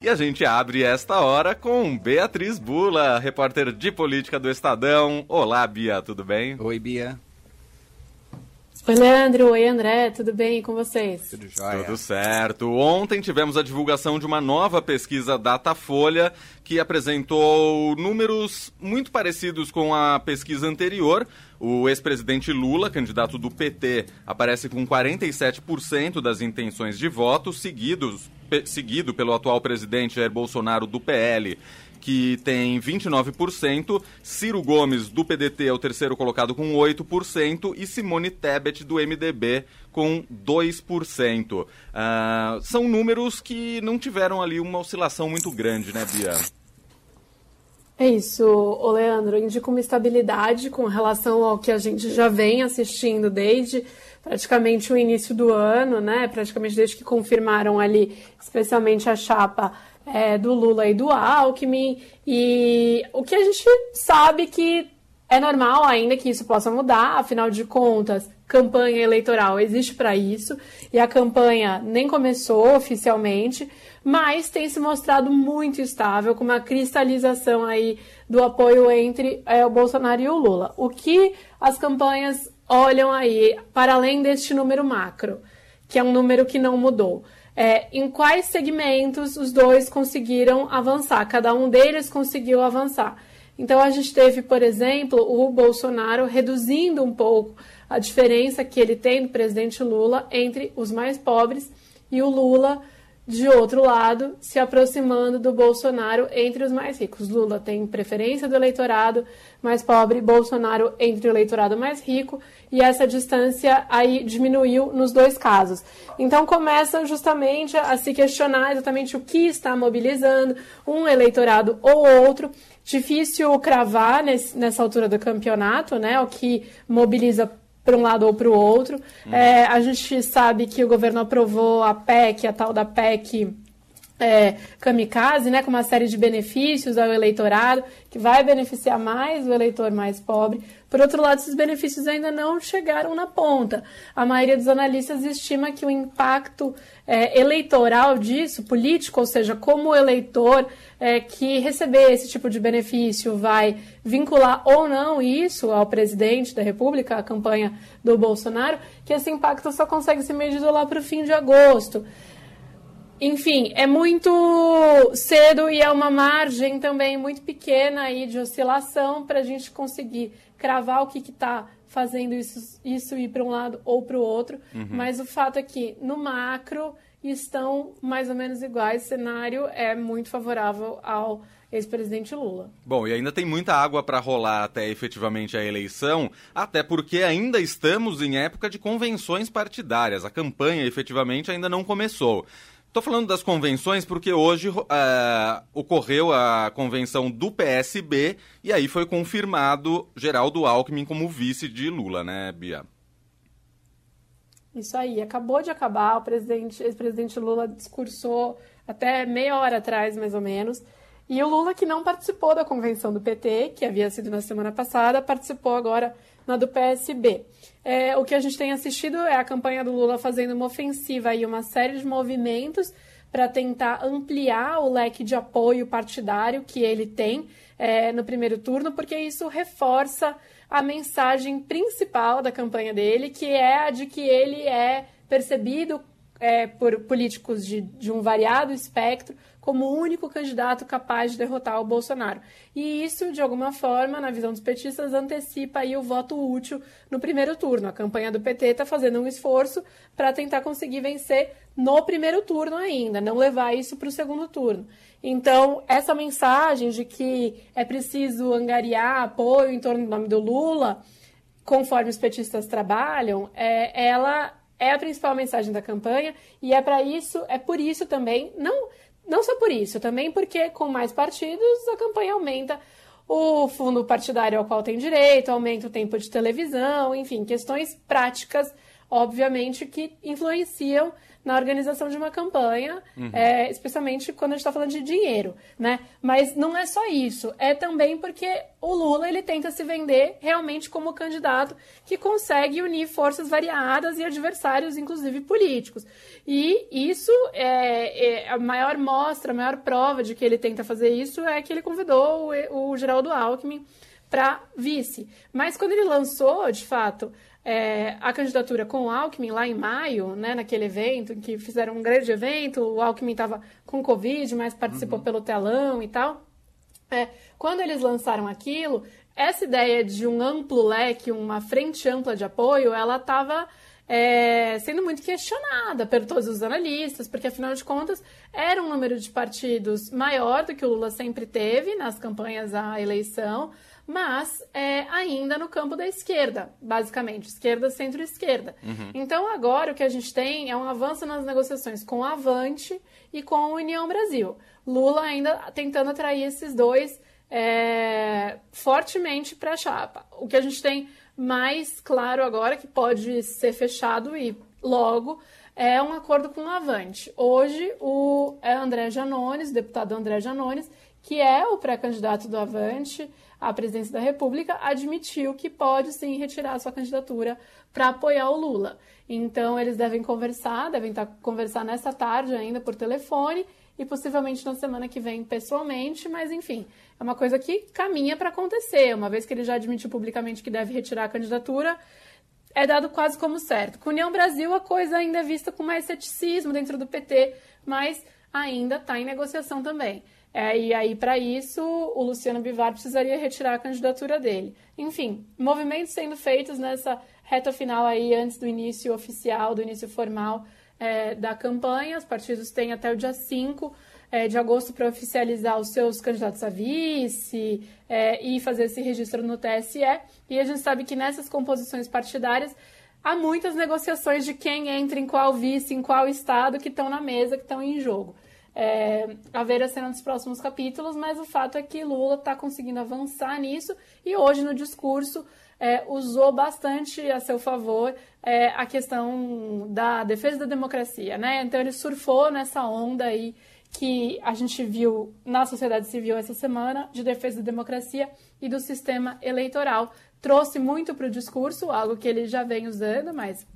E a gente abre esta hora com Beatriz Bula, repórter de política do Estadão. Olá, Bia, tudo bem? Oi, Bia. Oi, Leandro. Oi, André. Tudo bem com vocês? Tudo jóia. Tudo certo. Ontem tivemos a divulgação de uma nova pesquisa Datafolha que apresentou números muito parecidos com a pesquisa anterior. O ex-presidente Lula, candidato do PT, aparece com 47% das intenções de voto, seguidos seguido pelo atual presidente Jair Bolsonaro do PL, que tem 29%, Ciro Gomes do PDT é o terceiro colocado com 8% e Simone Tebet do MDB com 2%. Uh, ah, são números que não tiveram ali uma oscilação muito grande, né, Bia? É isso, o Leandro, indica uma estabilidade com relação ao que a gente já vem assistindo desde praticamente o início do ano, né? Praticamente desde que confirmaram ali, especialmente a chapa é, do Lula e do Alckmin. E o que a gente sabe que é normal ainda que isso possa mudar, afinal de contas, campanha eleitoral existe para isso e a campanha nem começou oficialmente, mas tem se mostrado muito estável, com uma cristalização aí do apoio entre é, o Bolsonaro e o Lula. O que as campanhas olham aí para além deste número macro, que é um número que não mudou? É, em quais segmentos os dois conseguiram avançar? Cada um deles conseguiu avançar. Então a gente teve, por exemplo, o Bolsonaro reduzindo um pouco a diferença que ele tem do presidente Lula entre os mais pobres e o Lula de outro lado, se aproximando do Bolsonaro entre os mais ricos. Lula tem preferência do eleitorado mais pobre, Bolsonaro entre o eleitorado mais rico, e essa distância aí diminuiu nos dois casos. Então começa justamente a se questionar exatamente o que está mobilizando um eleitorado ou outro. Difícil cravar nesse, nessa altura do campeonato, né? O que mobiliza para um lado ou para o outro. Hum. É, a gente sabe que o governo aprovou a PEC, a tal da PEC é, kamikaze, né, com uma série de benefícios ao eleitorado, que vai beneficiar mais o eleitor mais pobre. Por outro lado, esses benefícios ainda não chegaram na ponta. A maioria dos analistas estima que o impacto é, eleitoral disso, político, ou seja, como o eleitor é, que receber esse tipo de benefício vai vincular ou não isso ao presidente da República, a campanha do Bolsonaro, que esse impacto só consegue ser medido lá para o fim de agosto. Enfim, é muito cedo e é uma margem também muito pequena aí de oscilação para a gente conseguir cravar o que está fazendo isso, isso ir para um lado ou para o outro. Uhum. Mas o fato é que no macro estão mais ou menos iguais. O cenário é muito favorável ao ex-presidente Lula. Bom, e ainda tem muita água para rolar até efetivamente a eleição, até porque ainda estamos em época de convenções partidárias. A campanha efetivamente ainda não começou. Estou falando das convenções porque hoje uh, ocorreu a convenção do PSB e aí foi confirmado Geraldo Alckmin como vice de Lula, né, Bia? Isso aí, acabou de acabar, o presidente, ex-presidente Lula discursou até meia hora atrás, mais ou menos, e o Lula, que não participou da convenção do PT, que havia sido na semana passada, participou agora na do PSB. É, o que a gente tem assistido é a campanha do Lula fazendo uma ofensiva e uma série de movimentos para tentar ampliar o leque de apoio partidário que ele tem é, no primeiro turno, porque isso reforça a mensagem principal da campanha dele, que é a de que ele é percebido é, por políticos de, de um variado espectro como o único candidato capaz de derrotar o Bolsonaro. E isso, de alguma forma, na visão dos petistas, antecipa aí o voto útil no primeiro turno. A campanha do PT está fazendo um esforço para tentar conseguir vencer no primeiro turno ainda, não levar isso para o segundo turno. Então, essa mensagem de que é preciso angariar apoio em torno do nome do Lula, conforme os petistas trabalham, é, ela é a principal mensagem da campanha e é para isso, é por isso também, não não só por isso, também porque com mais partidos a campanha aumenta o fundo partidário ao qual tem direito, aumenta o tempo de televisão, enfim, questões práticas, obviamente, que influenciam na organização de uma campanha, uhum. é, especialmente quando a gente está falando de dinheiro, né? Mas não é só isso, é também porque o Lula ele tenta se vender realmente como candidato que consegue unir forças variadas e adversários, inclusive políticos. E isso é, é a maior mostra, a maior prova de que ele tenta fazer isso é que ele convidou o, o Geraldo Alckmin para vice. Mas quando ele lançou, de fato, é, a candidatura com o Alckmin lá em maio, né, naquele evento, em que fizeram um grande evento, o Alckmin estava com Covid, mas participou uhum. pelo telão e tal. É, quando eles lançaram aquilo, essa ideia de um amplo leque, uma frente ampla de apoio, ela estava é, sendo muito questionada por todos os analistas, porque afinal de contas era um número de partidos maior do que o Lula sempre teve nas campanhas à eleição mas é ainda no campo da esquerda, basicamente, esquerda, centro-esquerda. Uhum. Então agora o que a gente tem é um avanço nas negociações com a Avante e com a União Brasil. Lula ainda tentando atrair esses dois é, fortemente para a chapa. O que a gente tem mais claro agora, que pode ser fechado e logo, é um acordo com o Avante. Hoje, o é André Janones, deputado André Janones, que é o pré-candidato do Avante, à presidência da República, admitiu que pode sim retirar sua candidatura para apoiar o Lula. Então eles devem conversar, devem estar tá, conversar nessa tarde ainda por telefone e possivelmente na semana que vem pessoalmente, mas enfim, é uma coisa que caminha para acontecer. Uma vez que ele já admitiu publicamente que deve retirar a candidatura, é dado quase como certo. Com União Brasil, a coisa ainda é vista com mais ceticismo dentro do PT, mas ainda está em negociação também. É, e aí, para isso, o Luciano Bivar precisaria retirar a candidatura dele. Enfim, movimentos sendo feitos nessa reta final aí, antes do início oficial, do início formal é, da campanha. Os partidos têm até o dia 5 é, de agosto para oficializar os seus candidatos a vice é, e fazer esse registro no TSE. E a gente sabe que nessas composições partidárias há muitas negociações de quem entra em qual vice, em qual estado, que estão na mesa, que estão em jogo é, a ver a cena dos próximos capítulos, mas o fato é que Lula está conseguindo avançar nisso e hoje no discurso é, usou bastante a seu favor é, a questão da defesa da democracia, né? Então ele surfou nessa onda aí que a gente viu na sociedade civil essa semana de defesa da democracia e do sistema eleitoral. Trouxe muito para o discurso, algo que ele já vem usando, mas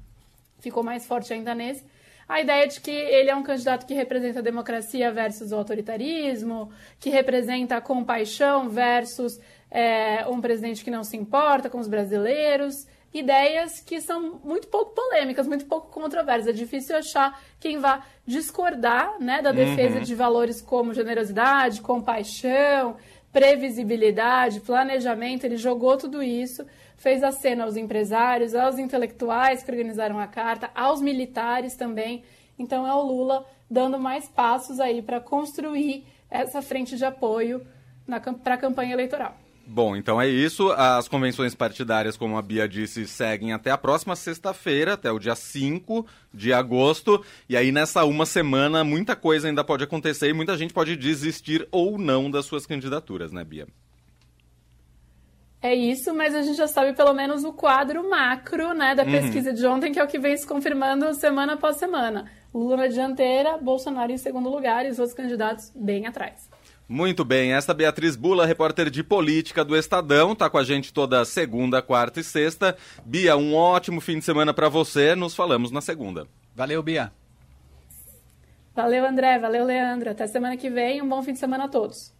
ficou mais forte ainda nesse a ideia de que ele é um candidato que representa a democracia versus o autoritarismo, que representa a compaixão versus é, um presidente que não se importa com os brasileiros. Ideias que são muito pouco polêmicas, muito pouco controversas. É difícil achar quem vá discordar né, da defesa uhum. de valores como generosidade, compaixão, previsibilidade, planejamento. Ele jogou tudo isso fez a cena aos empresários, aos intelectuais que organizaram a carta, aos militares também. Então é o Lula dando mais passos aí para construir essa frente de apoio para a campanha eleitoral. Bom, então é isso. As convenções partidárias, como a Bia disse, seguem até a próxima sexta-feira, até o dia 5 de agosto. E aí, nessa uma semana, muita coisa ainda pode acontecer e muita gente pode desistir ou não das suas candidaturas, né, Bia? É isso, mas a gente já sabe pelo menos o quadro macro né, da uhum. pesquisa de ontem, que é o que vem se confirmando semana após semana. Lula na dianteira, Bolsonaro em segundo lugar e os outros candidatos bem atrás. Muito bem, esta Beatriz Bula, repórter de política do Estadão, está com a gente toda segunda, quarta e sexta. Bia, um ótimo fim de semana para você. Nos falamos na segunda. Valeu, Bia. Valeu, André. Valeu, Leandro. Até semana que vem. Um bom fim de semana a todos.